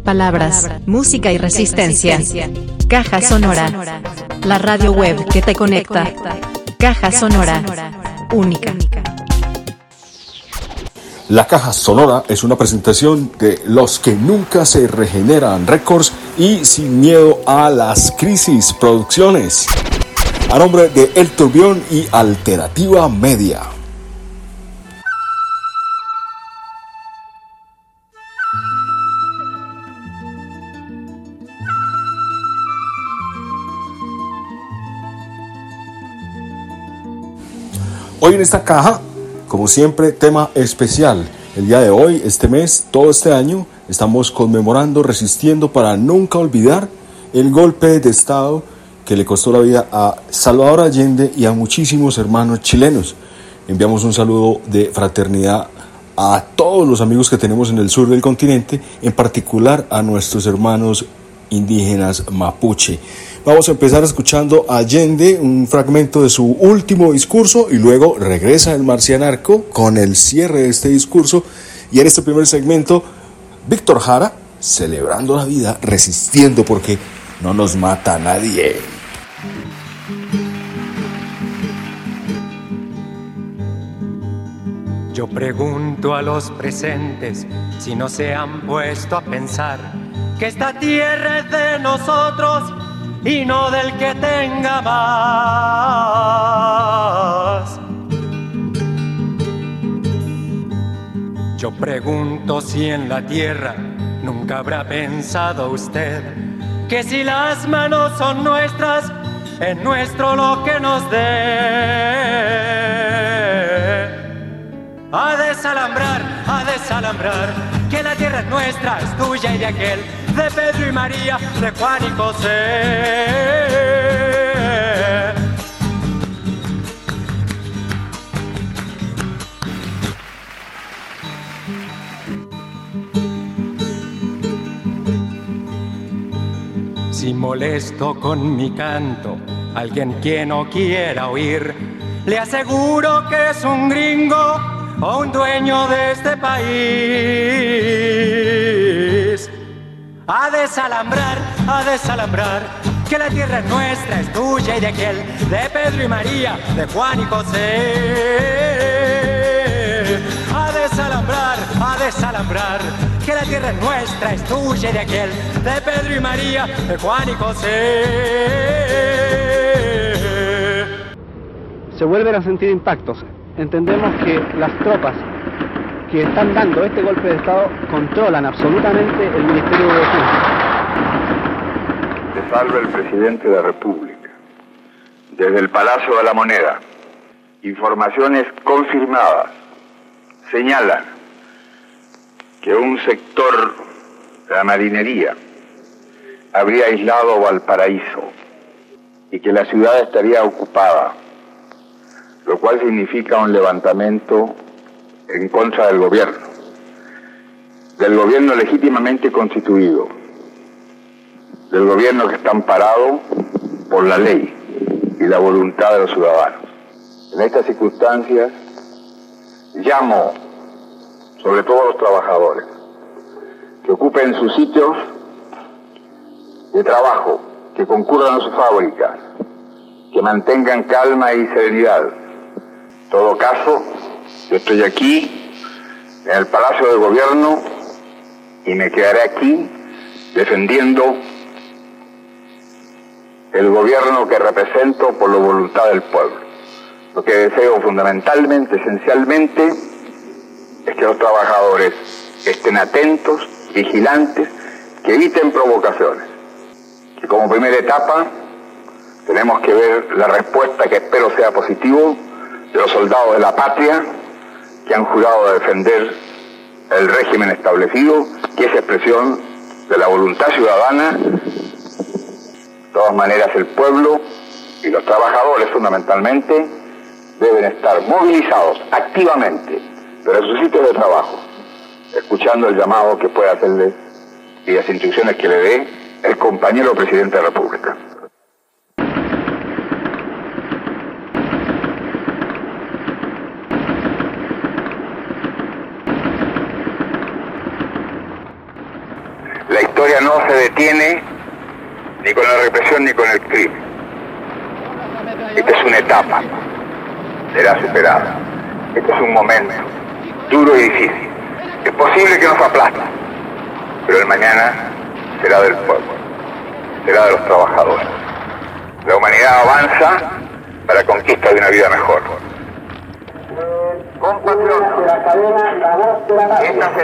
palabras, música y resistencia. Caja Sonora. La radio web que te conecta. Caja Sonora. Única. La Caja Sonora es una presentación de Los que nunca se regeneran Records y Sin miedo a las crisis producciones. A nombre de El Turbión y Alternativa Media. Hoy en esta caja, como siempre, tema especial. El día de hoy, este mes, todo este año, estamos conmemorando, resistiendo para nunca olvidar el golpe de Estado que le costó la vida a Salvador Allende y a muchísimos hermanos chilenos. Enviamos un saludo de fraternidad a todos los amigos que tenemos en el sur del continente, en particular a nuestros hermanos indígenas mapuche. Vamos a empezar escuchando a Allende, un fragmento de su último discurso y luego regresa el marcianarco con el cierre de este discurso y en este primer segmento Víctor Jara celebrando la vida, resistiendo porque no nos mata nadie. Yo pregunto a los presentes si no se han puesto a pensar que esta tierra es de nosotros y no del que tenga más. Yo pregunto si en la tierra nunca habrá pensado usted que si las manos son nuestras, es nuestro lo que nos dé. A desalambrar, a desalambrar, que la tierra es nuestra, es tuya y de aquel de Pedro y María, de Juan y José. Si molesto con mi canto, alguien que no quiera oír, le aseguro que es un gringo o un dueño de este país. A desalambrar, a desalambrar, que la tierra es nuestra, es tuya y de aquel, de Pedro y María, de Juan y José. A desalambrar, a desalambrar, que la tierra es nuestra, es tuya y de aquel, de Pedro y María, de Juan y José. Se vuelven a sentir impactos. Entendemos que las tropas que están dando este golpe de Estado controlan absolutamente el Ministerio de Defensa. Se salva el presidente de la República. Desde el Palacio de la Moneda, informaciones confirmadas señalan que un sector de la marinería habría aislado Valparaíso y que la ciudad estaría ocupada, lo cual significa un levantamiento en contra del gobierno, del gobierno legítimamente constituido, del gobierno que está amparado por la ley y la voluntad de los ciudadanos. En estas circunstancias llamo sobre todo a los trabajadores que ocupen sus sitios de trabajo, que concurran a sus fábricas, que mantengan calma y serenidad. En todo caso, yo estoy aquí, en el Palacio del Gobierno, y me quedaré aquí defendiendo el gobierno que represento por la voluntad del pueblo. Lo que deseo fundamentalmente, esencialmente, es que los trabajadores estén atentos, vigilantes, que eviten provocaciones. Y como primera etapa, tenemos que ver la respuesta que espero sea positivo de los soldados de la patria que han jurado defender el régimen establecido, que es expresión de la voluntad ciudadana. De todas maneras, el pueblo y los trabajadores fundamentalmente deben estar movilizados activamente, pero en sus sitios de trabajo, escuchando el llamado que puede hacerles y las instrucciones que le dé el compañero presidente de la República. No se detiene ni con la represión ni con el crimen. Esta es una etapa, será superada. Este es un momento duro y difícil. Es posible que nos aplasta, pero el mañana será del pueblo, será de los trabajadores. La humanidad avanza para la conquista de una vida mejor.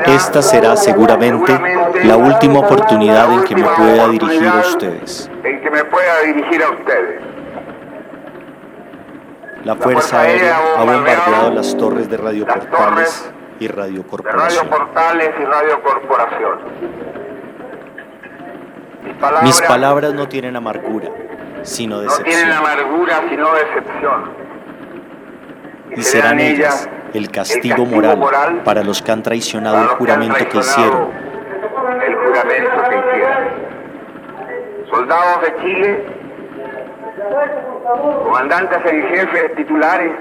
Esta será seguramente la última oportunidad en que me pueda dirigir a ustedes. En que me pueda dirigir a ustedes. La Fuerza Aérea ha bombardeado las torres de Radio Portales y Radio Corporación. Mis palabras no tienen amargura sino decepción. Y serán ellas el castigo moral para los que han traicionado el juramento que hicieron. El juramento que hicieron. Soldados de Chile, comandantes en jefe titulares,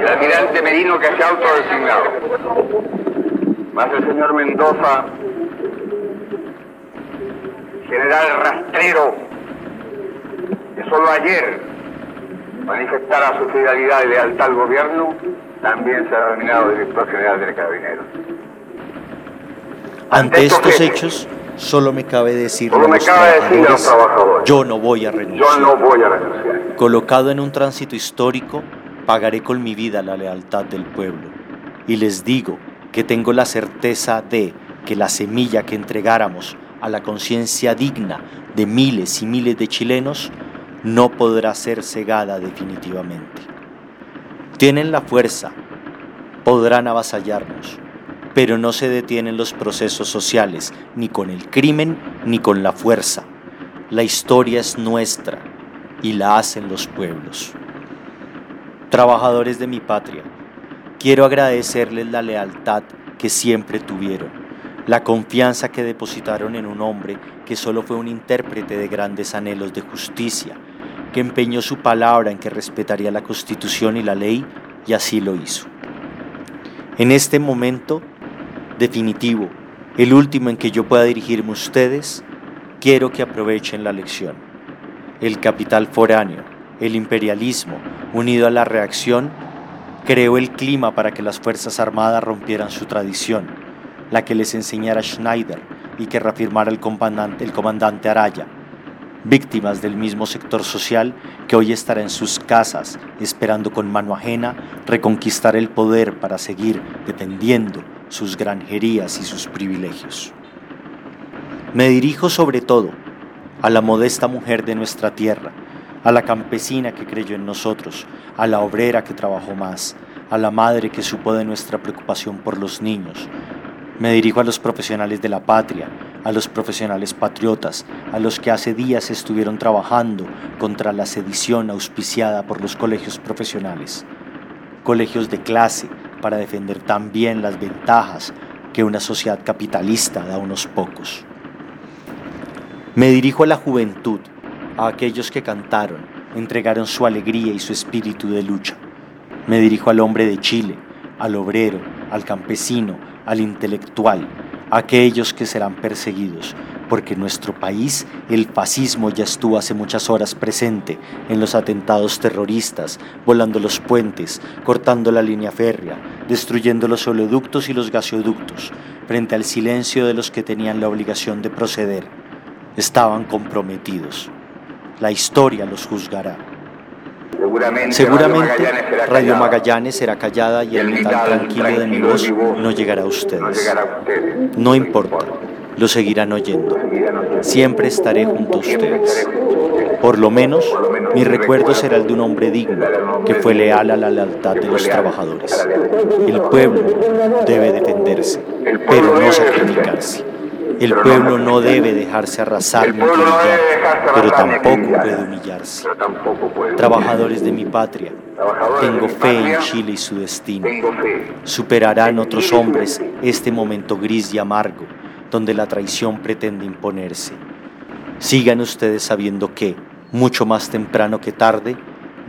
el almirante Merino que se ha autodesignado. Más el señor Mendoza, general rastrero, que solo ayer manifestara su fidelidad y lealtad al gobierno, también será nominado director general del Carabineros. Ante estos estos hechos, hechos, solo me cabe decirle Solo a me los cabe a los trabajadores, yo no voy a Yo renunciar. no voy a renunciar. Colocado en un tránsito histórico, pagaré con mi vida la lealtad del pueblo. Y les digo que tengo la certeza de que la semilla que entregáramos a la conciencia digna de miles y miles de chilenos no podrá ser cegada definitivamente. Tienen la fuerza, podrán avasallarnos, pero no se detienen los procesos sociales, ni con el crimen ni con la fuerza. La historia es nuestra y la hacen los pueblos. Trabajadores de mi patria, quiero agradecerles la lealtad que siempre tuvieron, la confianza que depositaron en un hombre que solo fue un intérprete de grandes anhelos de justicia, que empeñó su palabra en que respetaría la constitución y la ley y así lo hizo. En este momento definitivo, el último en que yo pueda dirigirme a ustedes, quiero que aprovechen la lección. El capital foráneo, el imperialismo, unido a la reacción, creó el clima para que las Fuerzas Armadas rompieran su tradición, la que les enseñara Schneider y que reafirmara el comandante, el comandante Araya, víctimas del mismo sector social que hoy estará en sus casas esperando con mano ajena reconquistar el poder para seguir defendiendo sus granjerías y sus privilegios. Me dirijo sobre todo a la modesta mujer de nuestra tierra, a la campesina que creyó en nosotros, a la obrera que trabajó más, a la madre que supo de nuestra preocupación por los niños. Me dirijo a los profesionales de la patria, a los profesionales patriotas, a los que hace días estuvieron trabajando contra la sedición auspiciada por los colegios profesionales. Colegios de clase para defender también las ventajas que una sociedad capitalista da a unos pocos. Me dirijo a la juventud, a aquellos que cantaron, entregaron su alegría y su espíritu de lucha. Me dirijo al hombre de Chile, al obrero, al campesino, al intelectual, aquellos que serán perseguidos, porque en nuestro país el fascismo ya estuvo hace muchas horas presente en los atentados terroristas, volando los puentes, cortando la línea férrea, destruyendo los oleoductos y los gasoductos, frente al silencio de los que tenían la obligación de proceder. Estaban comprometidos. La historia los juzgará. Seguramente, Seguramente Radio. Magallanes será callada y el metal tranquilo de mi voz no llegará a No ustedes. llegará a ustedes. No importa, lo seguirán oyendo. Siempre estaré junto a ustedes. Por lo menos, mi recuerdo será el de un hombre digno que fue leal a la lealtad de los trabajadores. El pueblo debe defenderse, pero no sacrificarse. El pueblo no debe dejarse arrasar ni humillar, pero tampoco puede humillarse. Trabajadores de mi patria, tengo fe en Chile y su destino. Superarán otros hombres este momento gris y amargo, donde la traición pretende imponerse. Sigan ustedes sabiendo que, mucho más temprano que tarde,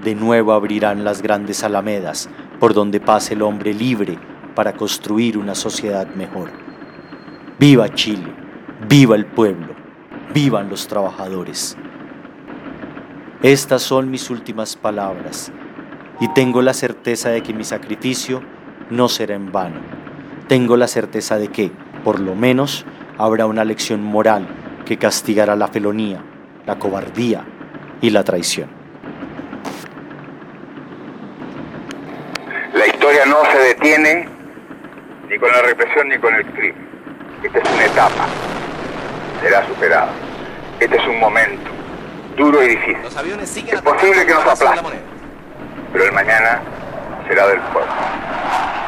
de nuevo abrirán las grandes alamedas por donde pase el hombre libre para construir una sociedad mejor. Viva Chile, viva el pueblo, vivan los trabajadores. Estas son mis últimas palabras y tengo la certeza de que mi sacrificio no será en vano. Tengo la certeza de que, por lo menos, habrá una lección moral que castigará la felonía, la cobardía y la traición. La historia no se detiene ni con la represión ni con el crimen. Esta es una etapa. Será superada. Este es un momento duro y difícil. es posible que nos aplaste, pero el mañana será del pueblo,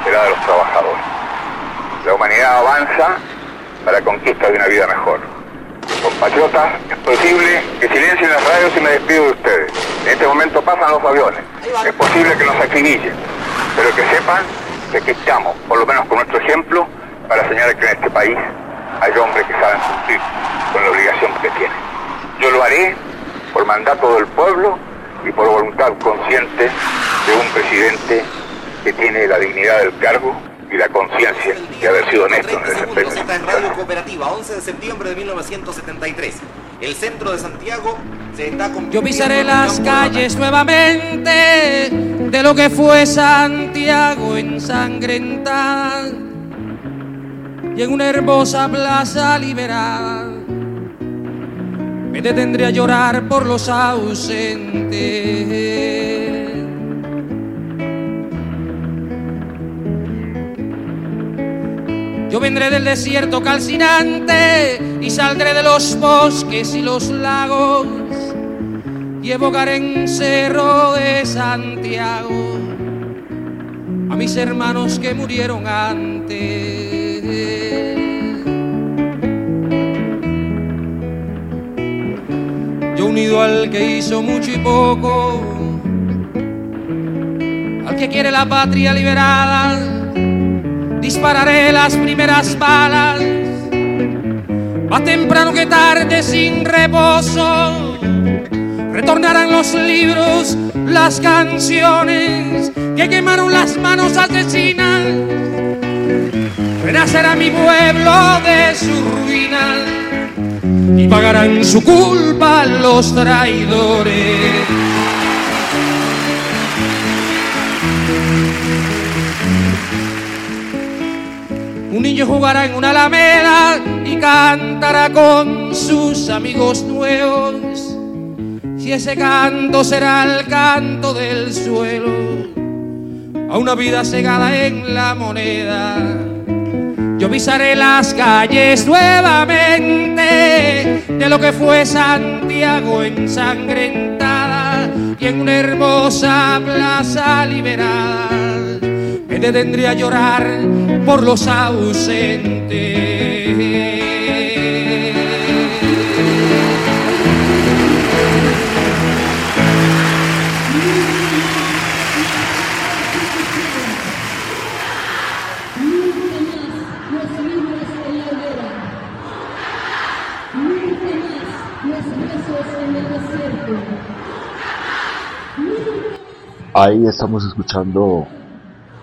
será de los trabajadores. La humanidad avanza para la conquista de una vida mejor. Compatriotas, es posible que silencien las radios y me despido de ustedes. En este momento pasan los aviones. Es posible que nos acribillen, pero que sepan que aquí estamos, por lo menos con nuestro ejemplo, para señalar que en este país hay hombres que saben cumplir con la obligación que tienen. Yo lo haré por mandato del pueblo y por voluntad consciente de un presidente que tiene la dignidad del cargo y la conciencia de haber sido honesto en el desempeño. en Radio Cooperativa, 11 de septiembre de 1973. El centro de Santiago se está Yo pisaré las calles nuevamente de lo que fue Santiago ensangrentada y en una hermosa plaza liberada me detendré a llorar por los ausentes. Yo vendré del desierto calcinante y saldré de los bosques y los lagos y evocaré en Cerro de Santiago a mis hermanos que murieron antes. Unido al que hizo mucho y poco, al que quiere la patria liberada dispararé las primeras balas, más temprano que tarde sin reposo. Retornarán los libros, las canciones que quemaron las manos asesinas. Renacerá mi pueblo de su ruina y pagarán su culpa los traidores. Un niño jugará en una alameda y cantará con sus amigos nuevos. Si ese canto será el canto del suelo, a una vida cegada en la moneda. Yo pisaré las calles nuevamente de lo que fue Santiago ensangrentada y en una hermosa plaza liberada me tendría a llorar por los ausentes. Ahí estamos escuchando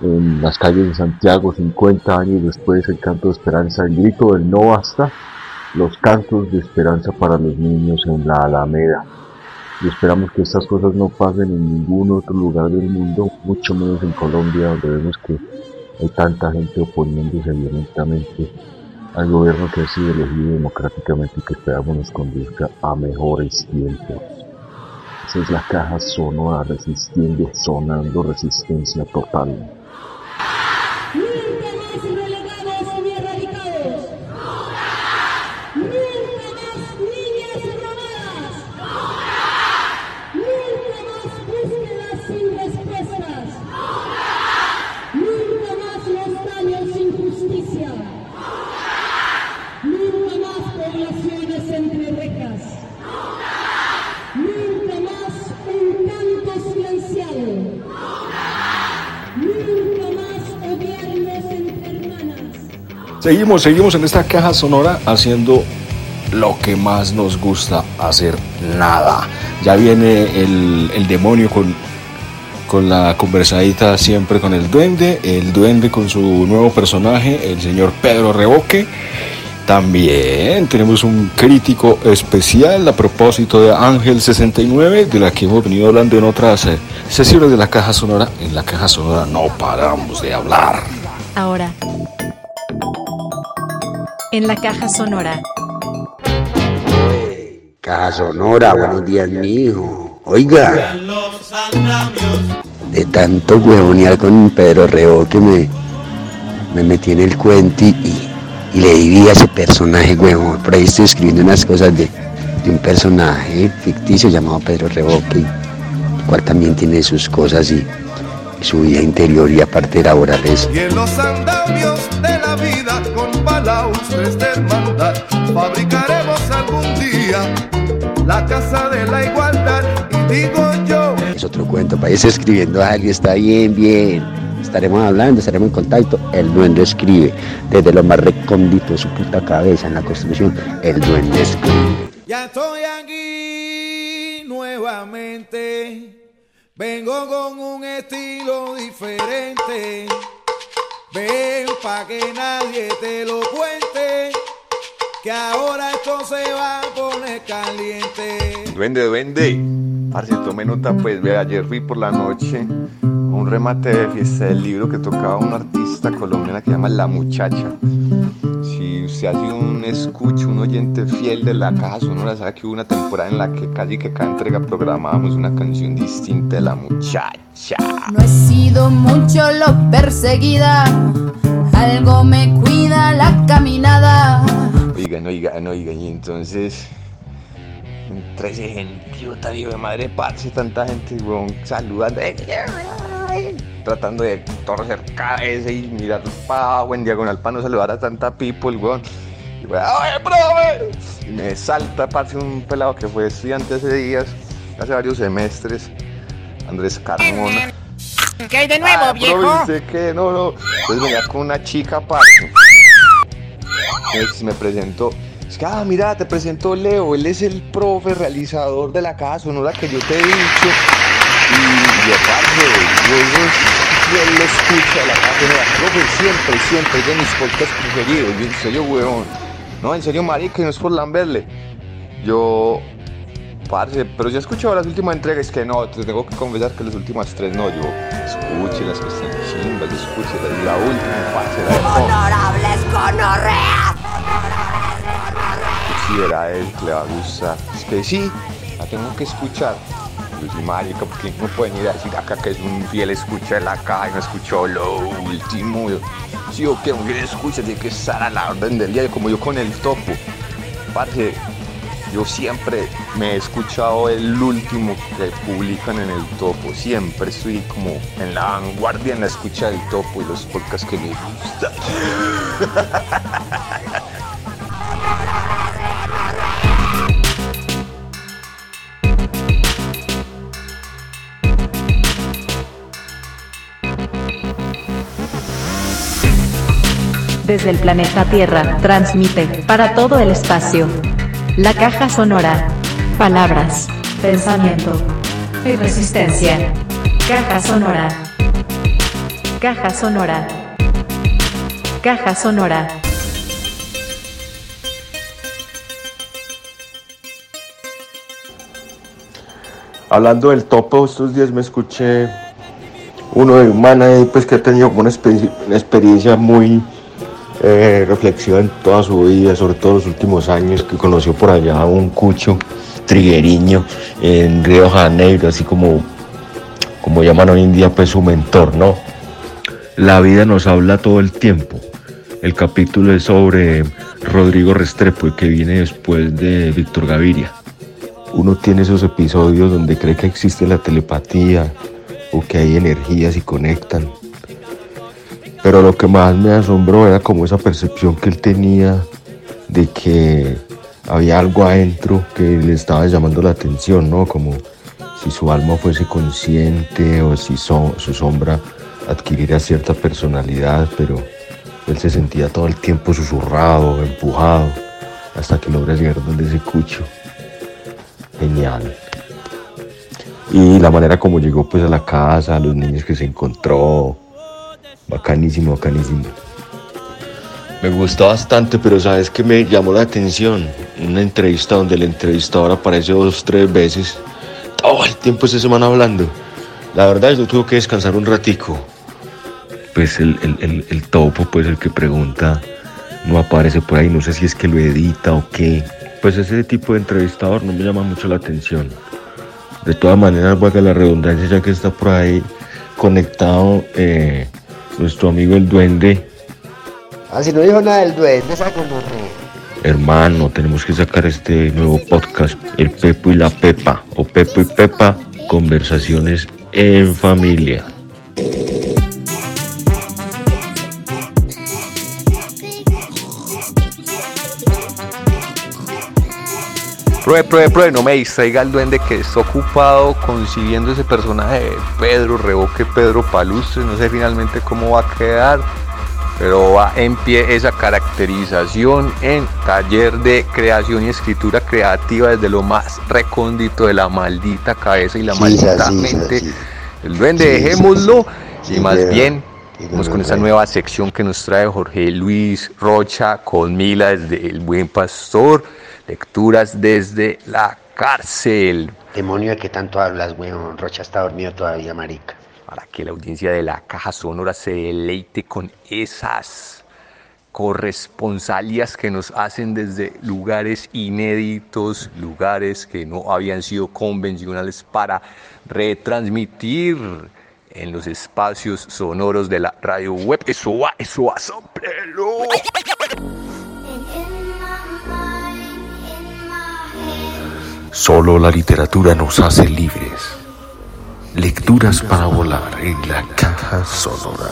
en las calles de Santiago 50 años después el canto de esperanza, el grito del no basta, los cantos de esperanza para los niños en la Alameda. Y esperamos que estas cosas no pasen en ningún otro lugar del mundo, mucho menos en Colombia, donde vemos que hay tanta gente oponiéndose violentamente al gobierno que ha sido elegido democráticamente y que esperamos nos conduzca a mejores tiempos. Esa es la caja sonora resistiendo, sonando resistencia total. Seguimos, seguimos en esta caja sonora haciendo lo que más nos gusta hacer, nada. Ya viene el, demonio con, con la conversadita siempre con el duende, el duende con su nuevo personaje, el señor Pedro Reboque. También tenemos un crítico especial a propósito de Ángel 69, de la que hemos venido hablando en otras eh, sesiones de la Caja Sonora. En la Caja Sonora no paramos de hablar. Ahora. En la Caja Sonora. Caja Sonora, buenos días, mijo. Oiga. De tanto huevonear con Pedro Rebo que me, me metí en el cuento y, y le diví a ese personaje, huevón. Por ahí estoy escribiendo unas cosas de, de un personaje ficticio llamado Pedro Reboque, el cual también tiene sus cosas y, y su vida interior y aparte laborales. Y en los con balaustres de hermandad fabricaremos algún día la casa de la igualdad y digo yo Es otro cuento, irse escribiendo a alguien, está bien, bien. Estaremos hablando, estaremos en contacto. El duende escribe desde lo más recóndito de su puta cabeza en la construcción. El duende escribe. Ya estoy aquí nuevamente. Vengo con un estilo diferente. Ven pa' que nadie te lo cuente. Que ahora esto se va a poner caliente. Duende, duende. Parce, tome nota, pues, ve, ayer fui por la noche a un remate de fiesta del libro que tocaba un artista colombiana que se llama La Muchacha. Si usted hace un escucho, un oyente fiel de la caja sonora, sabe que hubo una temporada en la que casi que cada entrega programábamos una canción distinta de La Muchacha. No he sido mucho lo perseguida, algo me cuida la caminada. Oigan, oigan, oigan, y entonces entre ese gentío hijo de madre parce, tanta gente, weón, saludando, eh, tratando de torcer cabeza y mirar para abajo en diagonal para no saludar a tanta people, weón. Y weón, ¡ay, profe! Y me salta, parce, un pelado que fue estudiante hace días, hace varios semestres, Andrés Carmona. ¿Qué hay de nuevo, Ah, viejo? profe, dice que no, no. Entonces venía con una chica, parce. Me presentó. Es que, ah, mira, te presentó Leo. Él es el profe realizador de la caja sonora que yo te he dicho. Y yo, parce, yo, yo, yo lo escucho a la caja sonora. Profe, siempre, siempre de mis podcasts preferidos. Yo, en serio, weón. No, en serio, marica, y no es por lamberle. Yo, parce, pero yo he escuchado las últimas entregas. Que no, te tengo que confesar que las últimas tres no. Yo, escuche las que están chimbas, escuche la, última, parce, era él que le va a gustar. Es que sí, la tengo que escuchar. Yo soy marica, porque no pueden ir a decir acá que es un fiel escucha de la y no escuchó lo último. Yo, si yo quiero un fiel escucha, tiene que estar a la orden del día, como yo con el topo. Parce, yo siempre me he escuchado el último que publican en el topo. Siempre estoy como en la vanguardia en la escucha del topo y los podcasts que me gustan. Desde el planeta Tierra, transmite para todo el espacio. La caja sonora. Palabras, pensamiento y resistencia. Caja sonora. Caja sonora. Caja sonora. Hablando del topo, estos días me escuché uno de un man ahí, pues que ha tenido una experiencia muy eh, reflexiva en toda su vida, sobre todo los últimos años, que conoció por allá a un cucho trigueriño en Río Janeiro, así como, como llaman hoy en día pues su mentor, ¿no? La vida nos habla todo el tiempo. El capítulo es sobre Rodrigo Restrepo, que viene después de Víctor Gaviria uno tiene esos episodios donde cree que existe la telepatía o que hay energías y conectan. Pero lo que más me asombró era como esa percepción que él tenía de que había algo adentro que le estaba llamando la atención, ¿no? Como si su alma fuese consciente o si su sombra adquiriera cierta personalidad, pero él se sentía todo el tiempo susurrado, empujado, hasta que logra llegar donde ese cucho genial. Y la manera como llegó pues a la casa, a los niños que se encontró, bacanísimo, bacanísimo. Me gustó bastante, pero sabes que me llamó la atención. Una entrevista donde el entrevistador aparece dos, tres veces. Todo el tiempo esta semana hablando. La verdad, yo tuve que descansar un ratico. Pues el, el, el, el topo, pues el que pregunta, no aparece por ahí. No sé si es que lo edita o qué. Pues ese tipo de entrevistador no me llama mucho la atención. De todas maneras, valga la redundancia, ya que está por ahí conectado eh, nuestro amigo el duende. Ah, si no dijo nada del duende, gonorrea. Hermano, tenemos que sacar este nuevo podcast, El Pepo y la Pepa, o Pepo y Pepa, conversaciones en familia. Pruebe, pruebe, pruebe, no me distraiga el duende que está ocupado consiguiendo ese personaje de Pedro Revoque, Pedro Palustre, no sé finalmente cómo va a quedar, pero va en pie esa caracterización en taller de creación y escritura creativa desde lo más recóndito de la maldita cabeza y la Sí, maldita sí, mente. sí. El duende, dejémoslo y más pero- bien vamos con esta nueva sección que nos trae Jorge Luis Rocha con Mila desde El Buen Pastor, lecturas desde la cárcel. Demonio de que tanto hablas, weón. Rocha está dormido todavía, marica. Para que la audiencia de la caja sonora se deleite con esas corresponsalias que nos hacen desde lugares inéditos, lugares que no habían sido convencionales para retransmitir en los espacios sonoros de la radio web. Eso va, eso va, sóplelo. Solo la literatura nos hace libres. Lecturas para volar en la caja sonora.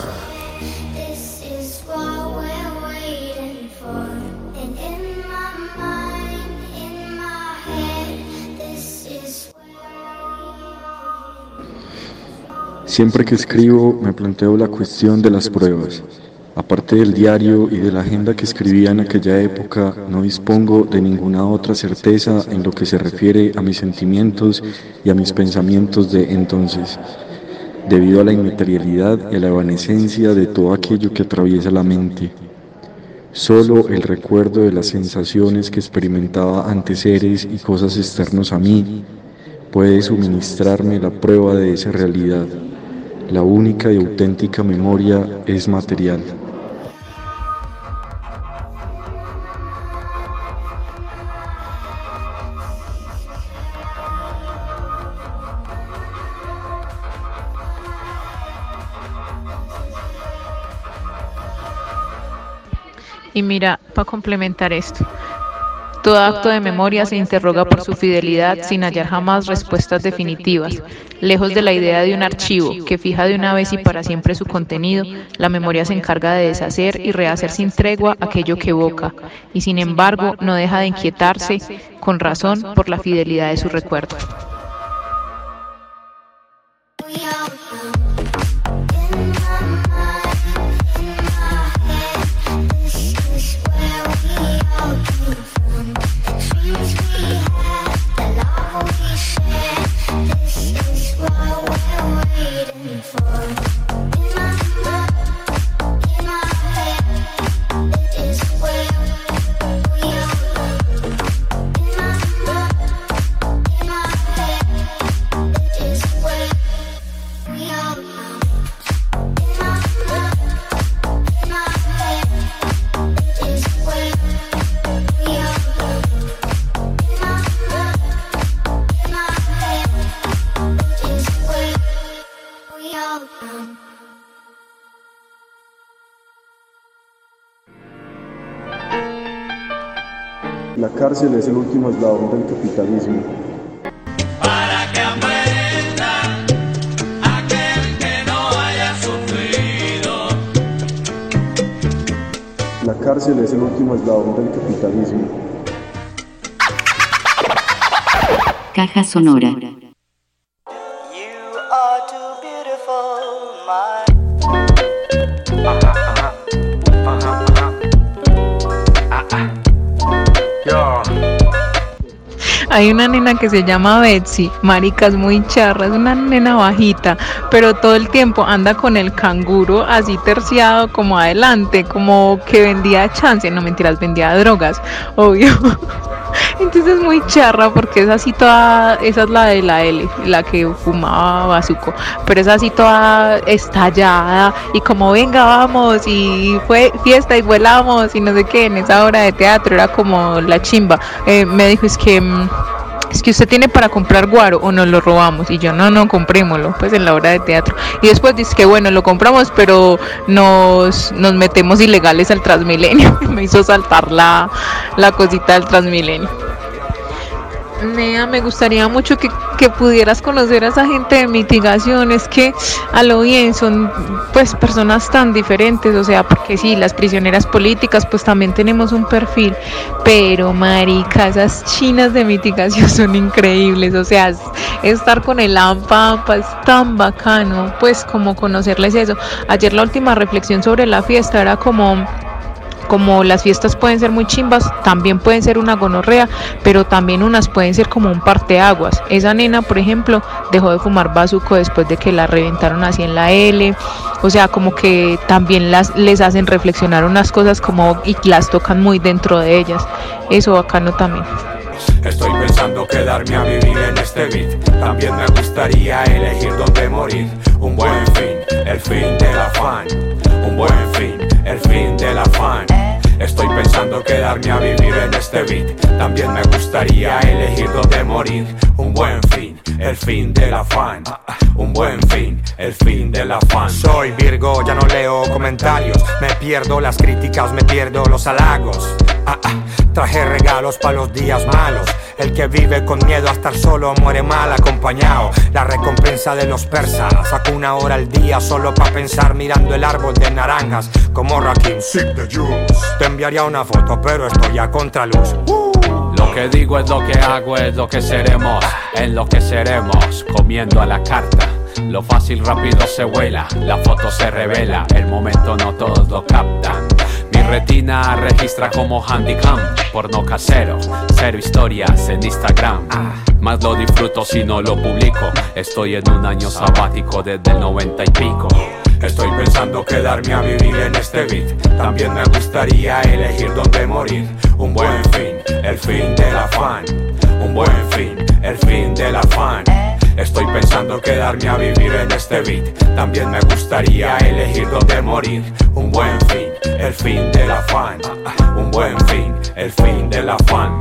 Siempre que escribo me planteo la cuestión de las pruebas. Aparte del diario y de la agenda que escribía en aquella época, no dispongo de ninguna otra certeza en lo que se refiere a mis sentimientos y a mis pensamientos de entonces, debido a la inmaterialidad y a la evanescencia de todo aquello que atraviesa la mente. Solo el recuerdo de las sensaciones que experimentaba ante seres y cosas externos a mí puede suministrarme la prueba de esa realidad. La única y auténtica memoria es material. Y mira, para complementar esto, todo acto de memoria se interroga por su fidelidad sin hallar jamás respuestas definitivas. Lejos de la idea de un archivo que fija de una vez y para siempre su contenido, la memoria se encarga de deshacer y rehacer sin tregua aquello que evoca, y sin embargo no deja de inquietarse, con razón, por la fidelidad de su recuerdo. La cárcel es el último eslabón del capitalismo. La cárcel es el último eslabón del capitalismo. Caja sonora. Hay una nena que se llama Betsy, marica, es muy charra, es una nena bajita, pero todo el tiempo anda con el canguro así terciado como adelante, como que vendía chance, no mentiras, vendía drogas, obvio. Entonces es muy charra porque es así toda, esa es la de la L, la que fumaba bazuco, pero es así toda estallada y como venga vamos y fue fiesta y volamos y no sé qué, en esa hora de teatro era como la chimba. Eh, me dijo es que... Es que usted tiene para comprar guaro o nos lo robamos. Y yo, no, no, comprémoslo, pues en la hora de teatro. Y después dice que bueno, lo compramos, pero nos, nos metemos ilegales al Transmilenio. Me hizo saltar la, la cosita del Transmilenio. Nea, me gustaría mucho que, pudieras conocer a esa gente de mitigación. Es que a lo bien son pues personas tan diferentes, o sea, porque sí, las prisioneras políticas pues también tenemos un perfil, pero marica, esas chinas de mitigación son increíbles, o sea, estar con el AMPA, es tan bacano, pues como conocerles eso. Ayer la última reflexión sobre la fiesta era como como las fiestas pueden ser muy chimbas, también pueden ser una gonorrea, pero también unas pueden ser como un parteaguas. Esa nena, por ejemplo, dejó de fumar bazuco después de que la reventaron así en la L, o sea, como que también las les hacen reflexionar unas cosas como y las tocan muy dentro de ellas. Eso bacano también. Estoy pensando quedarme a vivir en este. También me gustaría elegir dónde morir. Un buen fin, el fin del afán. Un buen fin, el fin del afán. Estoy pensando quedarme a vivir en este beat. También me gustaría elegir dónde morir. Un buen fin, el fin del afán. Un buen fin, el fin del afán. Soy Virgo, ya no leo comentarios. Me pierdo las críticas, me pierdo los halagos. Ah, ah, traje regalos para los días malos. El que vive con miedo a estar solo muere mal acompañado. La recompensa de los persas. Saco una hora al día solo para pensar mirando el árbol de naranjas. Como Rakim, Te enviaría una foto, pero estoy a contraluz. Lo que digo es lo que hago, es lo que seremos. En lo que seremos, comiendo a la carta. Lo fácil rápido se vuela, la foto se revela, el momento no todos lo captan. Retina registra como handicam, porno casero, cero historias en Instagram. Más lo disfruto si no lo publico. Estoy en un año sabático desde el noventa y pico. Estoy pensando quedarme a vivir en este beat. También me gustaría elegir dónde morir. Un buen fin, el fin del afán. Un buen fin, el fin del afán. Estoy pensando quedarme a vivir en este beat. También me gustaría elegir dónde morir. Un buen fin, el fin del afán. Un buen fin, el fin del afán.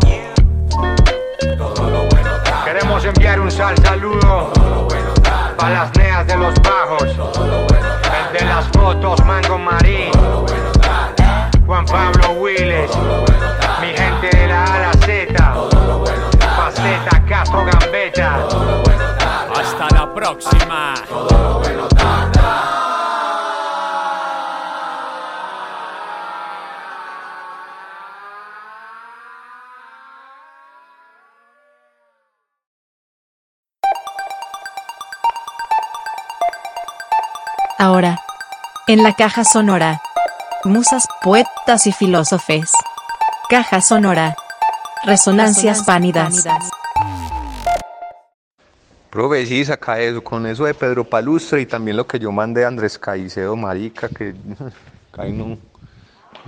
Todo lo bueno Queremos enviar un sal saludo para las neas de los bajos. El de las fotos, Mango Marín. Juan Pablo Willes. Mi gente de la A la Z. Faceta, Castro Gambetta próxima. Ahora, en la caja sonora. Musas, poetas y filósofes. Caja sonora. Resonancias pánidas. Profe, sí, saca eso, con eso de Pedro Palustre y también lo que yo mandé a Andrés Caicedo, marica, que ahí no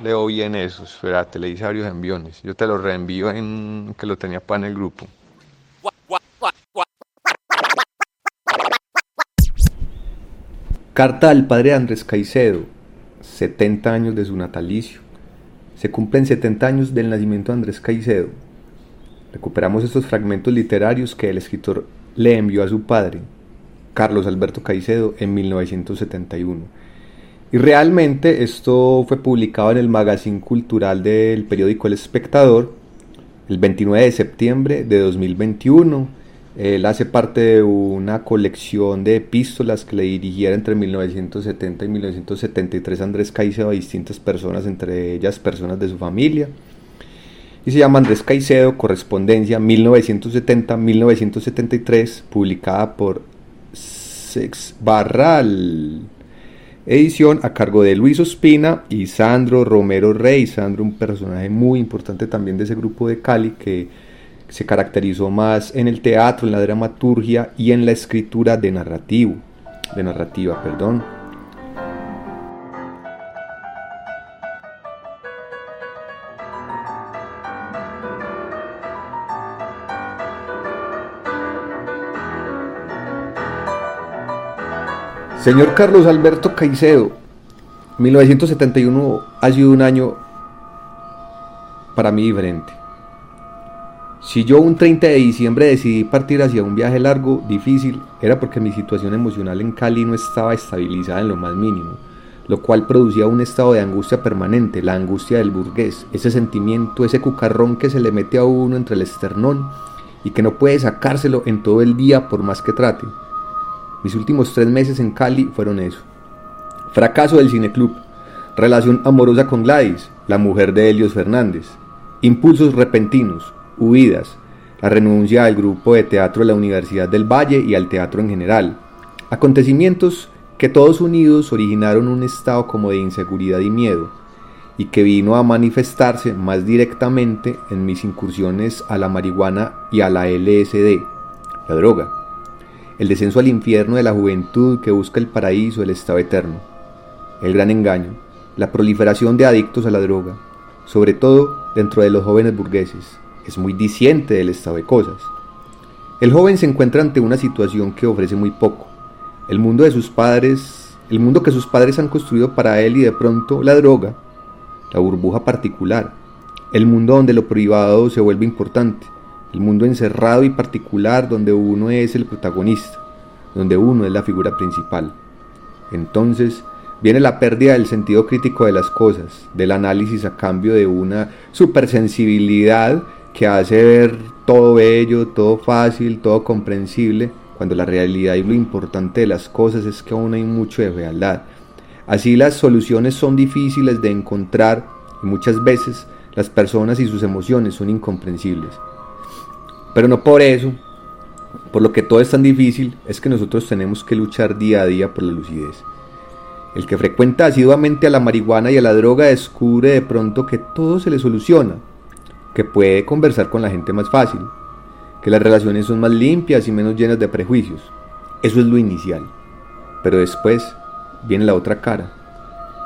leo bien eso, espérate, le hice varios enviones, yo te lo reenvío en que lo tenía para en el grupo. Carta al padre Andrés Caicedo, 70 años de su natalicio. Se cumplen 70 años del nacimiento de Andrés Caicedo. Recuperamos estos fragmentos literarios que el escritor le envió a su padre, Carlos Alberto Caicedo, en 1971. Y realmente esto fue publicado en el magazine cultural del periódico El Espectador el 29 de septiembre de 2021. Él hace parte de una colección de epístolas que le dirigiera entre 1970 y 1973 Andrés Caicedo a distintas personas, entre ellas personas de su familia y se llama Andrés Caicedo, correspondencia 1970-1973, publicada por Sex Barral. Edición a cargo de Luis Ospina y Sandro Romero Rey. Sandro, un personaje muy importante también de ese grupo de Cali que, se caracterizó más en el teatro, en la dramaturgia y en la escritura de narrativo, de narrativa, perdón. Señor Carlos Alberto Caicedo, 1971 ha sido un año para mí diferente. Si yo un 30 de diciembre decidí partir hacia un viaje largo, difícil, era porque mi situación emocional en Cali no estaba estabilizada en lo más mínimo, lo cual producía un estado de angustia permanente, la angustia del burgués, ese sentimiento, ese cucarrón que se le mete a uno entre el esternón y que no puede sacárselo en todo el día por más que trate. Mis últimos tres meses en Cali fueron eso. Fracaso del cineclub, relación amorosa con Gladys, la mujer de Helios Fernández, impulsos repentinos, huidas, la renuncia al grupo de teatro de la Universidad del Valle y al teatro en general. Acontecimientos que todos unidos originaron un estado como de inseguridad y miedo, y que vino a manifestarse más directamente en mis incursiones a la marihuana y a la LSD, la droga. El descenso al infierno de la juventud que busca el paraíso, el estado eterno. El gran engaño, la proliferación de adictos a la droga, sobre todo dentro de los jóvenes burgueses, es muy disiente del estado de cosas. El joven se encuentra ante una situación que ofrece muy poco. El mundo de sus padres, el mundo que sus padres han construido para él y de pronto la droga, la burbuja particular, el mundo donde lo privado se vuelve importante, el mundo encerrado y particular donde uno es el protagonista, donde uno es la figura principal. Entonces viene la pérdida del sentido crítico de las cosas, del análisis a cambio de una supersensibilidad que hace ver todo bello, todo fácil, todo comprensible, cuando la realidad y lo importante de las cosas es que aún hay mucho de fealdad. Así las soluciones son difíciles de encontrar y muchas veces las personas y sus emociones son incomprensibles. Pero no por eso, por lo que todo es tan difícil, es que nosotros tenemos que luchar día a día por la lucidez. El que frecuenta asiduamente a la marihuana y a la droga descubre de pronto que todo se le soluciona, que puede conversar con la gente más fácil, que las relaciones son más limpias y menos llenas de prejuicios. Eso es lo inicial. Pero después viene la otra cara,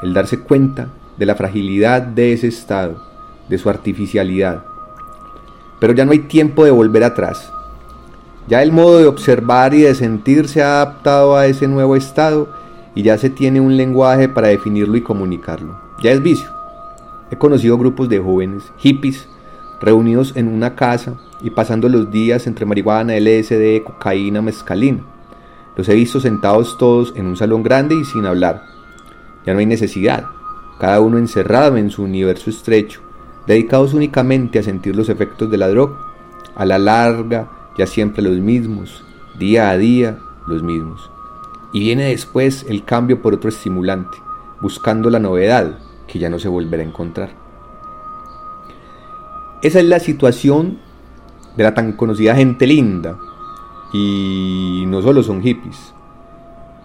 el darse cuenta de la fragilidad de ese estado, de su artificialidad. Pero ya no hay tiempo de volver atrás. Ya el modo de observar y de sentir se ha adaptado a ese nuevo estado y ya se tiene un lenguaje para definirlo y comunicarlo. Ya es vicio. He conocido grupos de jóvenes, hippies, reunidos en una casa y pasando los días entre marihuana, LSD, cocaína, mezcalina. Los he visto sentados todos en un salón grande y sin hablar. Ya no hay necesidad, cada uno encerrado en su universo estrecho, dedicados únicamente a sentir los efectos de la droga. A la larga, ya siempre los mismos, día a día los mismos. Y viene después el cambio por otro estimulante, buscando la novedad que ya no se volverá a encontrar. Esa es la situación de la tan conocida gente linda. Y no solo son hippies.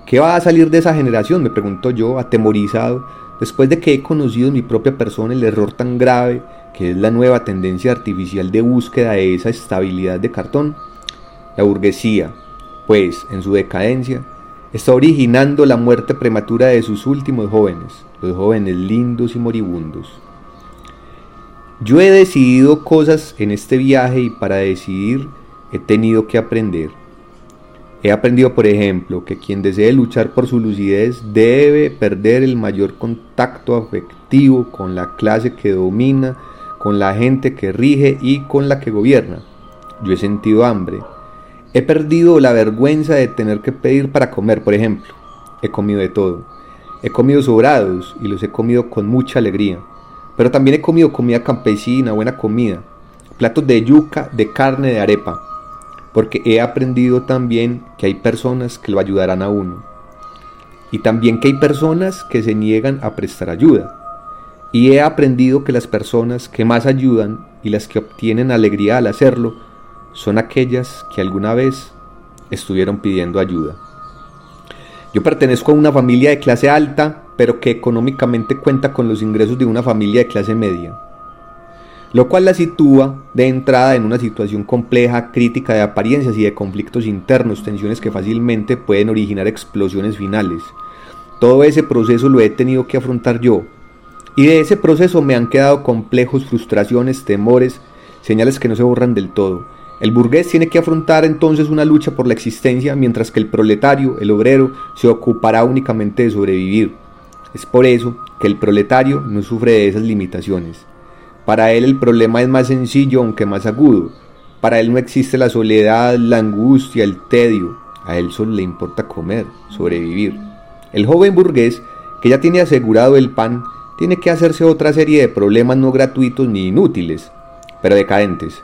¿Qué va a salir de esa generación? Me pregunto yo, atemorizado, después de que he conocido en mi propia persona el error tan grave que es la nueva tendencia artificial de búsqueda de esa estabilidad de cartón. La burguesía, pues, en su decadencia, está originando la muerte prematura de sus últimos jóvenes, los jóvenes lindos y moribundos. Yo he decidido cosas en este viaje y para decidir he tenido que aprender. He aprendido, por ejemplo, que quien desee luchar por su lucidez debe perder el mayor contacto afectivo con la clase que domina, con la gente que rige y con la que gobierna. Yo he sentido hambre. He perdido la vergüenza de tener que pedir para comer, por ejemplo. He comido de todo. He comido sobrados y los he comido con mucha alegría. Pero también he comido comida campesina, buena comida, platos de yuca, de carne, de arepa, porque he aprendido también que hay personas que lo ayudarán a uno. Y también que hay personas que se niegan a prestar ayuda. Y he aprendido que las personas que más ayudan y las que obtienen alegría al hacerlo son aquellas que alguna vez estuvieron pidiendo ayuda. Yo pertenezco a una familia de clase alta pero que económicamente cuenta con los ingresos de una familia de clase media. Lo cual la sitúa de entrada en una situación compleja, crítica de apariencias y de conflictos internos, tensiones que fácilmente pueden originar explosiones finales. Todo ese proceso lo he tenido que afrontar yo, y de ese proceso me han quedado complejos, frustraciones, temores, señales que no se borran del todo. El burgués tiene que afrontar entonces una lucha por la existencia, mientras que el proletario, el obrero, se ocupará únicamente de sobrevivir. Es por eso que el proletario no sufre de esas limitaciones. Para él el problema es más sencillo aunque más agudo. Para él no existe la soledad, la angustia, el tedio. A él solo le importa comer, sobrevivir. El joven burgués, que ya tiene asegurado el pan, tiene que hacerse otra serie de problemas no gratuitos ni inútiles, pero decadentes,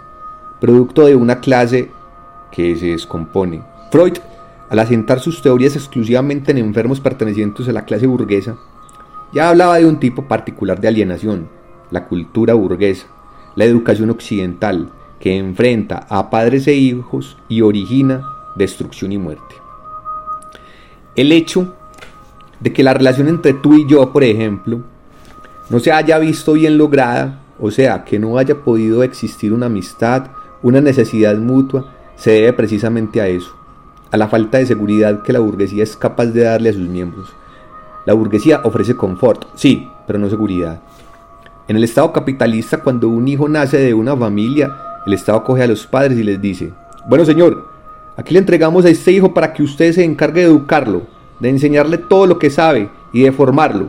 producto de una clase que se descompone. Freud, al asentar sus teorías exclusivamente en enfermos pertenecientes a la clase burguesa, ya hablaba de un tipo particular de alienación, la cultura burguesa, la educación occidental, que enfrenta a padres e hijos y origina destrucción y muerte. El hecho de que la relación entre tú y yo, por ejemplo, no se haya visto bien lograda, o sea, que no haya podido existir una amistad, una necesidad mutua, se debe precisamente a eso, a la falta de seguridad que la burguesía es capaz de darle a sus miembros. La burguesía ofrece confort, sí, pero no seguridad. En el Estado capitalista, cuando un hijo nace de una familia, el Estado coge a los padres y les dice, bueno señor, aquí le entregamos a este hijo para que usted se encargue de educarlo, de enseñarle todo lo que sabe y de formarlo,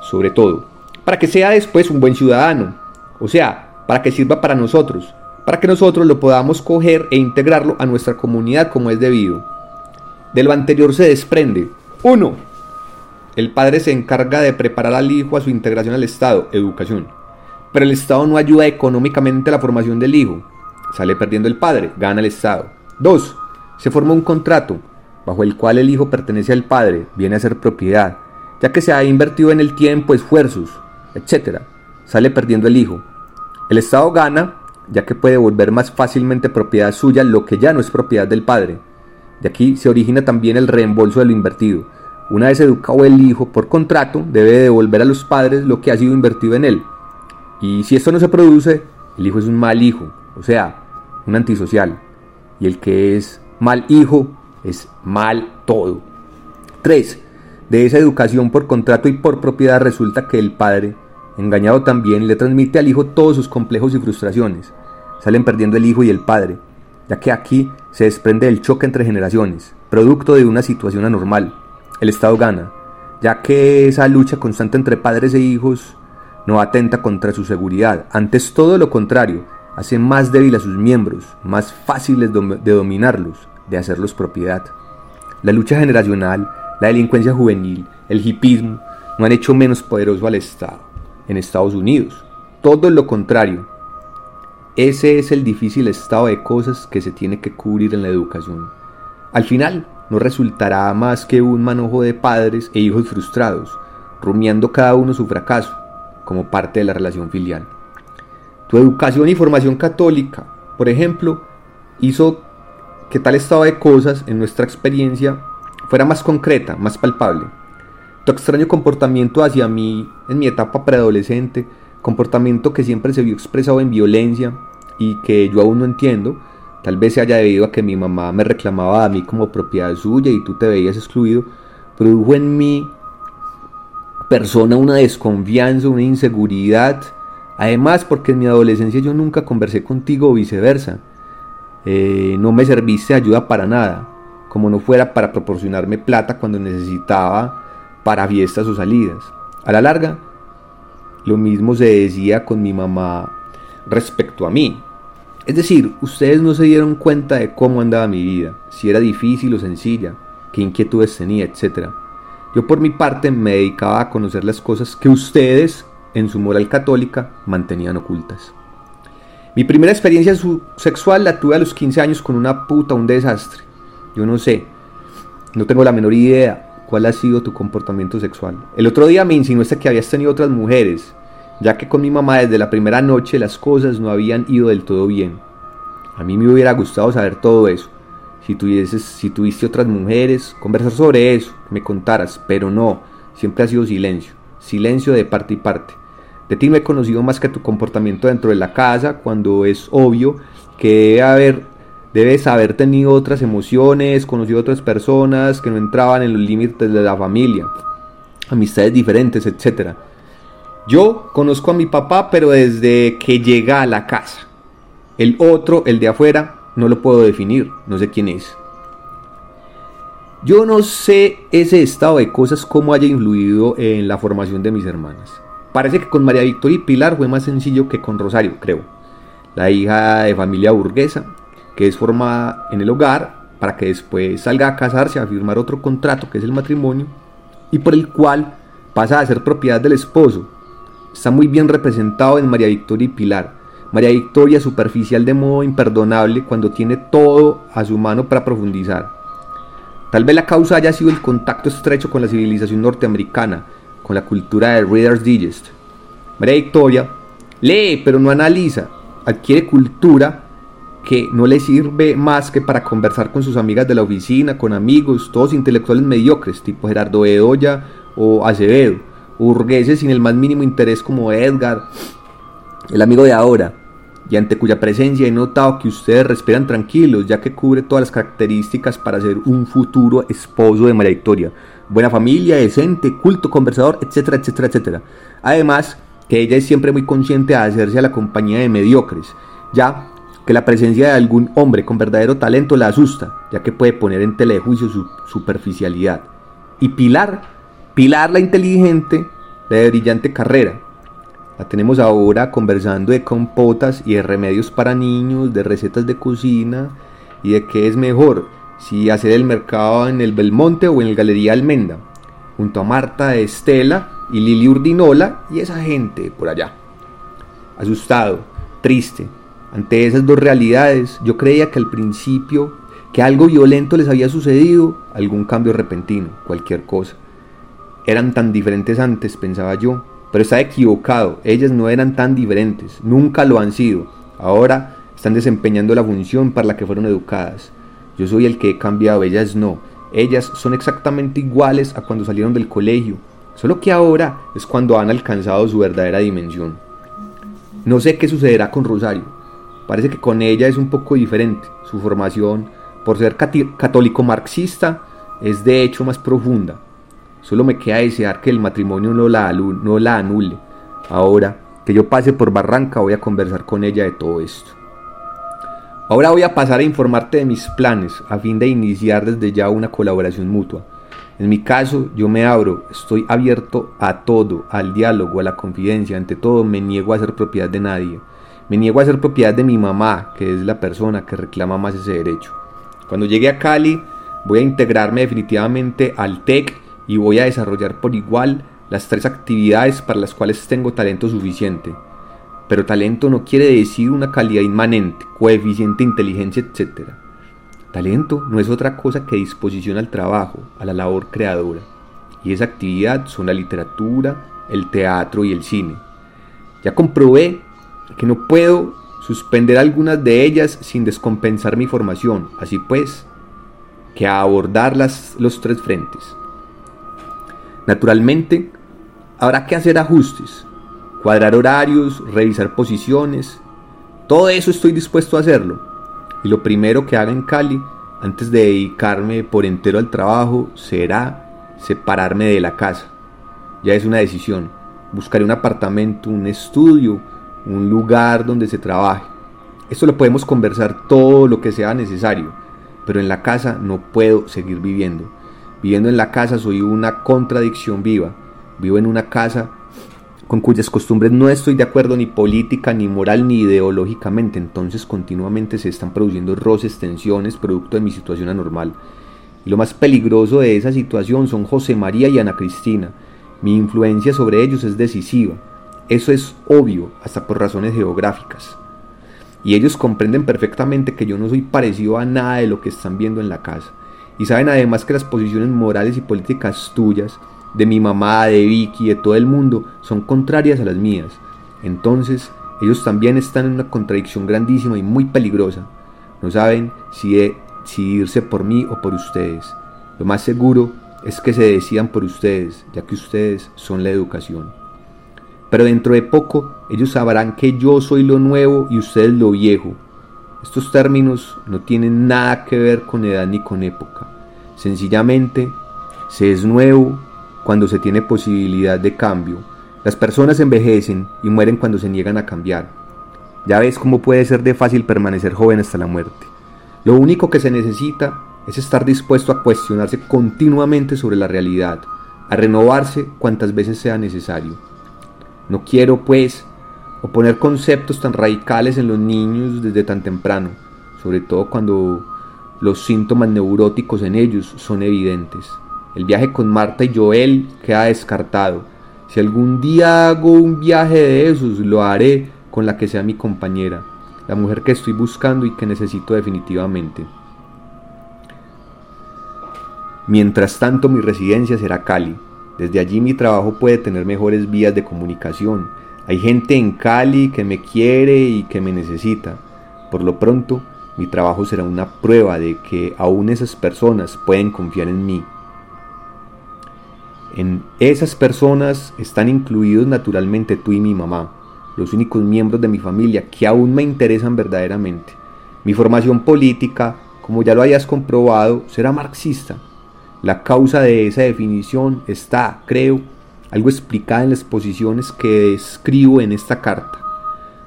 sobre todo, para que sea después un buen ciudadano, o sea, para que sirva para nosotros, para que nosotros lo podamos coger e integrarlo a nuestra comunidad como es debido. De lo anterior se desprende, 1. El padre se encarga de preparar al hijo a su integración al Estado, educación. Pero el Estado no ayuda económicamente a la formación del hijo. Sale perdiendo el padre, gana el Estado. 2. Se forma un contrato bajo el cual el hijo pertenece al padre, viene a ser propiedad, ya que se ha invertido en el tiempo, esfuerzos, etc. Sale perdiendo el hijo. El Estado gana, ya que puede volver más fácilmente propiedad suya lo que ya no es propiedad del padre. De aquí se origina también el reembolso de lo invertido. Una vez educado el hijo por contrato, debe devolver a los padres lo que ha sido invertido en él. Y si esto no se produce, el hijo es un mal hijo, o sea, un antisocial. Y el que es mal hijo es mal todo. 3. De esa educación por contrato y por propiedad resulta que el padre, engañado también, le transmite al hijo todos sus complejos y frustraciones. Salen perdiendo el hijo y el padre, ya que aquí se desprende el choque entre generaciones, producto de una situación anormal el Estado gana, ya que esa lucha constante entre padres e hijos no atenta contra su seguridad, antes todo lo contrario, hace más débil a sus miembros, más fáciles de dominarlos, de hacerlos propiedad. La lucha generacional, la delincuencia juvenil, el hipismo, no han hecho menos poderoso al Estado. En Estados Unidos, todo lo contrario. Ese es el difícil estado de cosas que se tiene que cubrir en la educación. Al final, no resultará más que un manojo de padres e hijos frustrados, rumiando cada uno su fracaso, como parte de la relación filial. Tu educación y formación católica, por ejemplo, hizo que tal estado de cosas en nuestra experiencia fuera más concreta, más palpable. Tu extraño comportamiento hacia mí en mi etapa preadolescente, comportamiento que siempre se vio expresado en violencia y que yo aún no entiendo, Tal vez se haya debido a que mi mamá me reclamaba a mí como propiedad suya y tú te veías excluido. Produjo en mi persona una desconfianza, una inseguridad. Además, porque en mi adolescencia yo nunca conversé contigo o viceversa. Eh, no me serviste de ayuda para nada, como no fuera para proporcionarme plata cuando necesitaba para fiestas o salidas. A la larga, lo mismo se decía con mi mamá respecto a mí. Es decir, ustedes no se dieron cuenta de cómo andaba mi vida, si era difícil o sencilla, qué inquietudes tenía, etc. Yo por mi parte me dedicaba a conocer las cosas que ustedes, en su moral católica, mantenían ocultas. Mi primera experiencia sexual la tuve a los 15 años con una puta, un desastre. Yo no sé, no tengo la menor idea cuál ha sido tu comportamiento sexual. El otro día me insinuaste que habías tenido otras mujeres, ya que con mi mamá desde la primera noche las cosas no habían ido del todo bien. A mí me hubiera gustado saber todo eso. Si, tuvieses, si tuviste otras mujeres, conversar sobre eso, me contaras, pero no, siempre ha sido silencio, silencio de parte y parte. De ti no he conocido más que tu comportamiento dentro de la casa, cuando es obvio que debe haber, debes haber tenido otras emociones, conocido otras personas que no entraban en los límites de la familia, amistades diferentes, etc. Yo conozco a mi papá, pero desde que llega a la casa. El otro, el de afuera, no lo puedo definir, no sé quién es. Yo no sé ese estado de cosas cómo haya influido en la formación de mis hermanas. Parece que con María Victoria y Pilar fue más sencillo que con Rosario, creo. La hija de familia burguesa, que es formada en el hogar para que después salga a casarse, a firmar otro contrato que es el matrimonio, y por el cual pasa a ser propiedad del esposo. Está muy bien representado en María Victoria y Pilar. María Victoria superficial de modo imperdonable cuando tiene todo a su mano para profundizar. Tal vez la causa haya sido el contacto estrecho con la civilización norteamericana, con la cultura de Reader's Digest. María Victoria lee pero no analiza, adquiere cultura que no le sirve más que para conversar con sus amigas de la oficina, con amigos, todos intelectuales mediocres, tipo Gerardo Bedoya o Acevedo, burgueses sin el más mínimo interés como Edgar, el amigo de ahora, y ante cuya presencia he notado que ustedes respiran tranquilos, ya que cubre todas las características para ser un futuro esposo de María Victoria. Buena familia, decente, culto, conversador, etcétera, etcétera, etcétera. Además, que ella es siempre muy consciente de hacerse a la compañía de mediocres, ya que la presencia de algún hombre con verdadero talento la asusta, ya que puede poner en telejuicio su superficialidad. Y Pilar, Pilar la inteligente, la de brillante carrera, la tenemos ahora conversando de compotas y de remedios para niños, de recetas de cocina y de qué es mejor, si hacer el mercado en el Belmonte o en el Galería Almenda, junto a Marta Estela y Lili Urdinola y esa gente por allá. Asustado, triste, ante esas dos realidades, yo creía que al principio que algo violento les había sucedido, algún cambio repentino, cualquier cosa. Eran tan diferentes antes, pensaba yo, pero está equivocado, ellas no eran tan diferentes, nunca lo han sido. Ahora están desempeñando la función para la que fueron educadas. Yo soy el que he cambiado, ellas no. Ellas son exactamente iguales a cuando salieron del colegio, solo que ahora es cuando han alcanzado su verdadera dimensión. No sé qué sucederá con Rosario. Parece que con ella es un poco diferente. Su formación, por ser católico marxista, es de hecho más profunda. Solo me queda desear que el matrimonio no la, no la anule. Ahora que yo pase por Barranca voy a conversar con ella de todo esto. Ahora voy a pasar a informarte de mis planes a fin de iniciar desde ya una colaboración mutua. En mi caso, yo me abro, estoy abierto a todo, al diálogo, a la confidencia, ante todo me niego a ser propiedad de nadie. Me niego a ser propiedad de mi mamá, que es la persona que reclama más ese derecho. Cuando llegue a Cali, voy a integrarme definitivamente al TEC y voy a desarrollar por igual las tres actividades para las cuales tengo talento suficiente. Pero talento no quiere decir una calidad inmanente, coeficiente, inteligencia, etc. Talento no es otra cosa que disposición al trabajo, a la labor creadora. Y esa actividad son la literatura, el teatro y el cine. Ya comprobé que no puedo suspender algunas de ellas sin descompensar mi formación, así pues, que a abordar los tres frentes. Naturalmente, habrá que hacer ajustes, cuadrar horarios, revisar posiciones. Todo eso estoy dispuesto a hacerlo. Y lo primero que haga en Cali, antes de dedicarme por entero al trabajo, será separarme de la casa. Ya es una decisión. Buscaré un apartamento, un estudio, un lugar donde se trabaje. Esto lo podemos conversar todo lo que sea necesario, pero en la casa no puedo seguir viviendo. Viviendo en la casa soy una contradicción viva. Vivo en una casa con cuyas costumbres no estoy de acuerdo ni política, ni moral, ni ideológicamente. Entonces continuamente se están produciendo roces, tensiones, producto de mi situación anormal. Y lo más peligroso de esa situación son José María y Ana Cristina. Mi influencia sobre ellos es decisiva. Eso es obvio, hasta por razones geográficas. Y ellos comprenden perfectamente que yo no soy parecido a nada de lo que están viendo en la casa y saben además que las posiciones morales y políticas tuyas, de mi mamá, de Vicky, de todo el mundo, son contrarias a las mías. Entonces, ellos también están en una contradicción grandísima y muy peligrosa. No saben si, si irse por mí o por ustedes. Lo más seguro es que se decidan por ustedes, ya que ustedes son la educación. pero dentro de poco ellos sabrán que yo soy lo nuevo y ustedes lo viejo. Estos términos no tienen nada que ver con edad ni con época. Sencillamente, se es nuevo cuando se tiene posibilidad de cambio. Las personas envejecen y mueren cuando se niegan a cambiar. Ya ves cómo puede ser de fácil permanecer joven hasta la muerte. Lo único que se necesita es estar dispuesto a cuestionarse continuamente sobre la realidad, a renovarse cuantas veces sea necesario. No quiero, pues, oponer conceptos tan radicales en los niños desde tan temprano, sobre todo cuando los síntomas neuróticos en ellos son evidentes. El viaje con Marta y Joel queda descartado. Si algún día hago un viaje de esos, lo haré con la que sea mi compañera, la mujer que estoy buscando y que necesito definitivamente. Mientras tanto mi residencia será Cali. Desde allí mi trabajo puede tener mejores vías de comunicación. Hay gente en Cali que me quiere y que me necesita. Por lo pronto, mi trabajo será una prueba de que aún esas personas pueden confiar en mí. En esas personas están incluidos naturalmente tú y mi mamá, los únicos miembros de mi familia que aún me interesan verdaderamente. Mi formación política, como ya lo hayas comprobado, será marxista. La causa de esa definición está, creo, algo explicada en las posiciones que escribo en esta carta.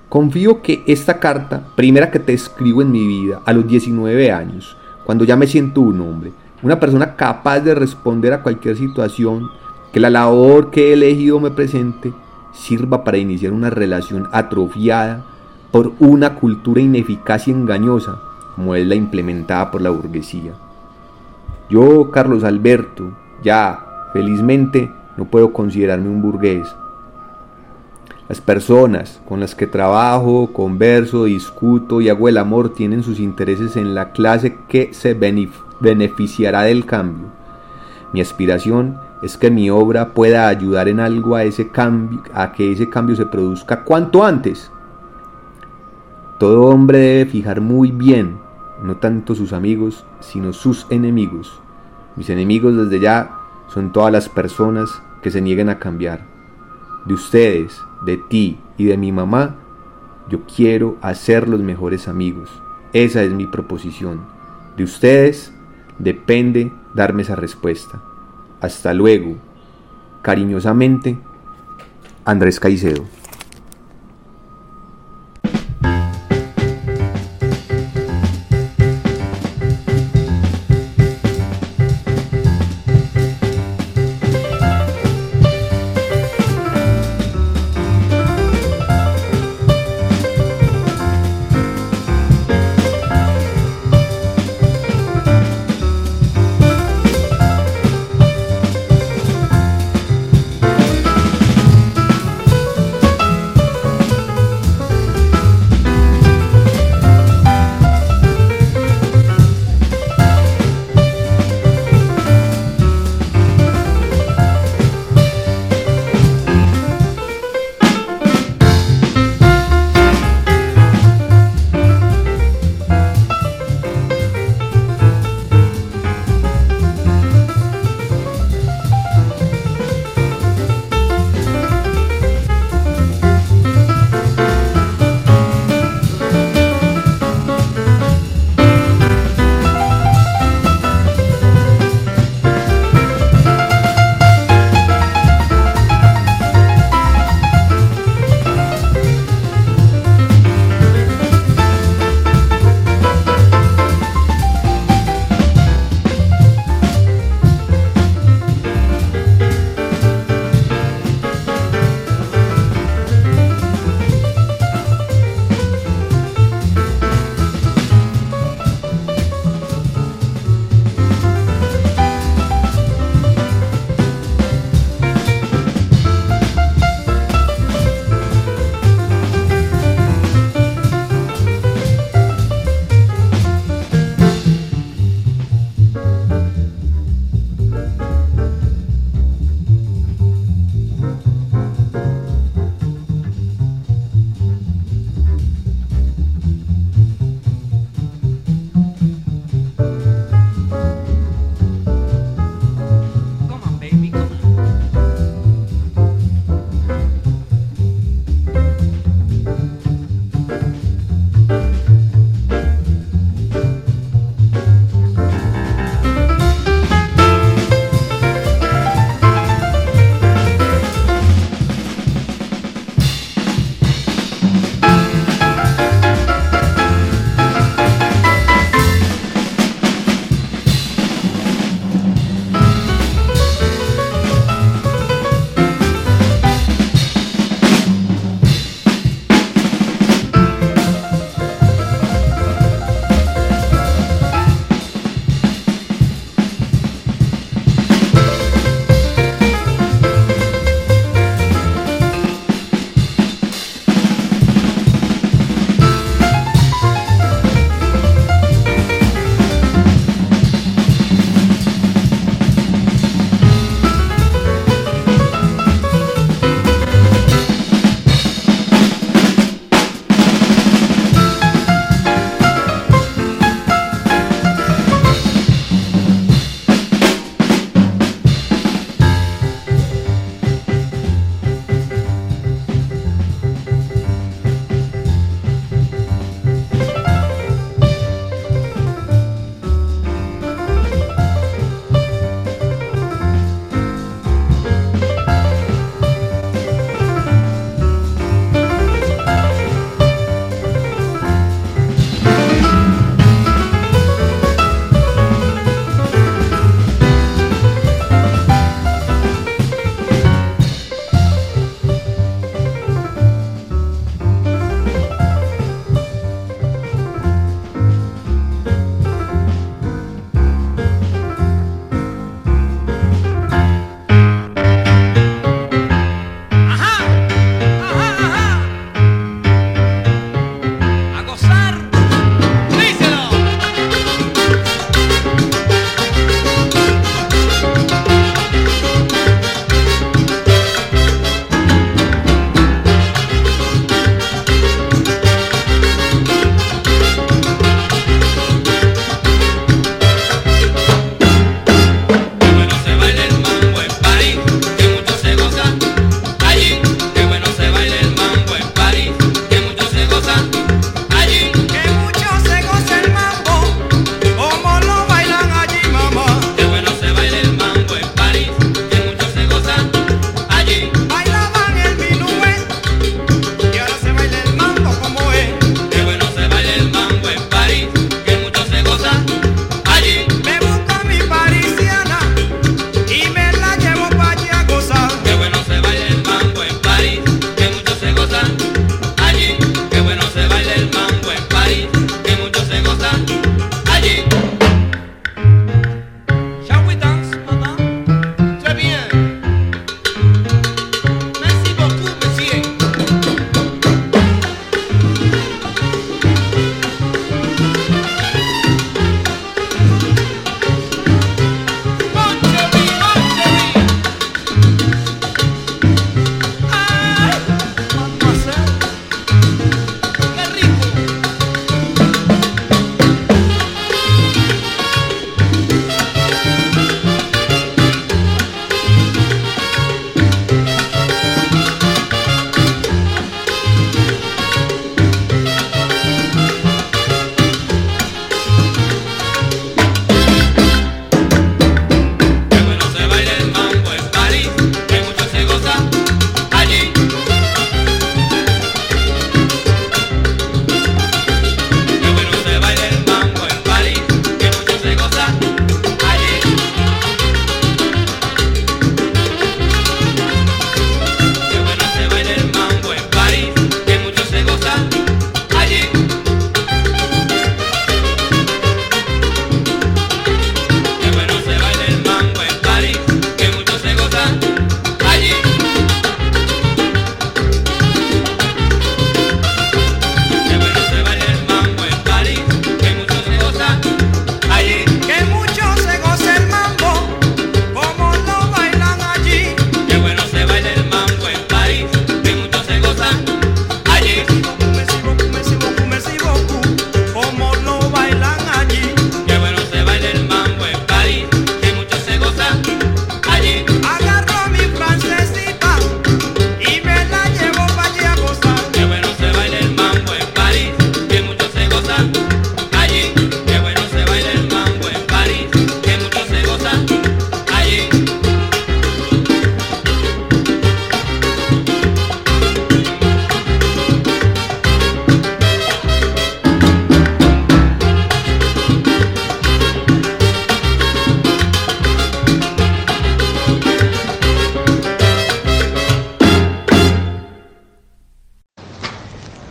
Confío que esta carta, primera que te escribo en mi vida, a los 19 años, cuando ya me siento un hombre, una persona capaz de responder a cualquier situación, que la labor que he elegido me presente, sirva para iniciar una relación atrofiada por una cultura ineficaz y engañosa, como es la implementada por la burguesía. Yo, Carlos Alberto, ya, felizmente, no puedo considerarme un burgués. Las personas con las que trabajo, converso, discuto y hago el amor tienen sus intereses en la clase que se beneficiará del cambio. Mi aspiración es que mi obra pueda ayudar en algo a ese cambio, a que ese cambio se produzca cuanto antes. Todo hombre debe fijar muy bien no tanto sus amigos, sino sus enemigos. Mis enemigos desde ya son todas las personas que se nieguen a cambiar. De ustedes, de ti y de mi mamá, yo quiero hacer los mejores amigos. Esa es mi proposición. De ustedes depende darme esa respuesta. Hasta luego. Cariñosamente, Andrés Caicedo.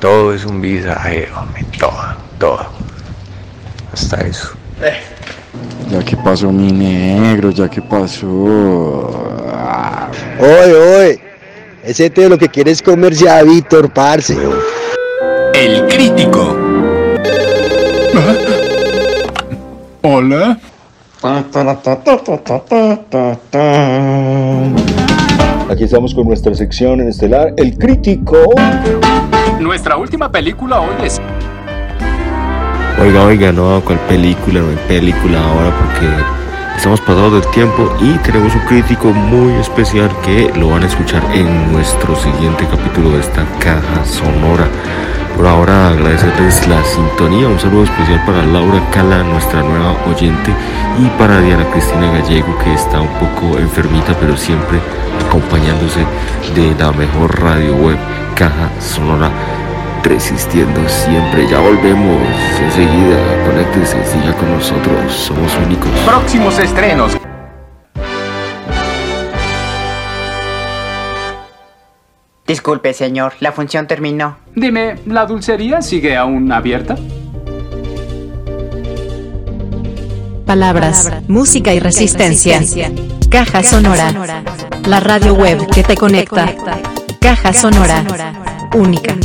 Todo es un visaje, hombre, todo, todo. Hasta eso. Ya que pasó mi negro, ya que pasó. Oye, oye, ese tío lo que quiere es comerse a Víctor, parce. El crítico. Hola. Aquí estamos con nuestra sección en estelar, El Crítico. Nuestra última película hoy es Oiga, oiga, no, ¿cuál película? No hay película ahora porque estamos pasados del tiempo y tenemos un crítico muy especial que lo van a escuchar en nuestro siguiente capítulo de esta caja sonora. Por ahora agradecerles la sintonía, un saludo especial para Laura Cala, nuestra nueva oyente, y para Diana Cristina Gallego, que está un poco enfermita, pero siempre acompañándose de la mejor radio web, Caja Sonora, resistiendo siempre. Ya volvemos enseguida, conéctese, siga con nosotros, somos únicos. próximos estrenos. Disculpe, señor, la función terminó. Dime, ¿la dulcería sigue aún abierta? Palabras, música y resistencia. Caja Sonora. La radio web que te conecta. Caja Sonora. Única.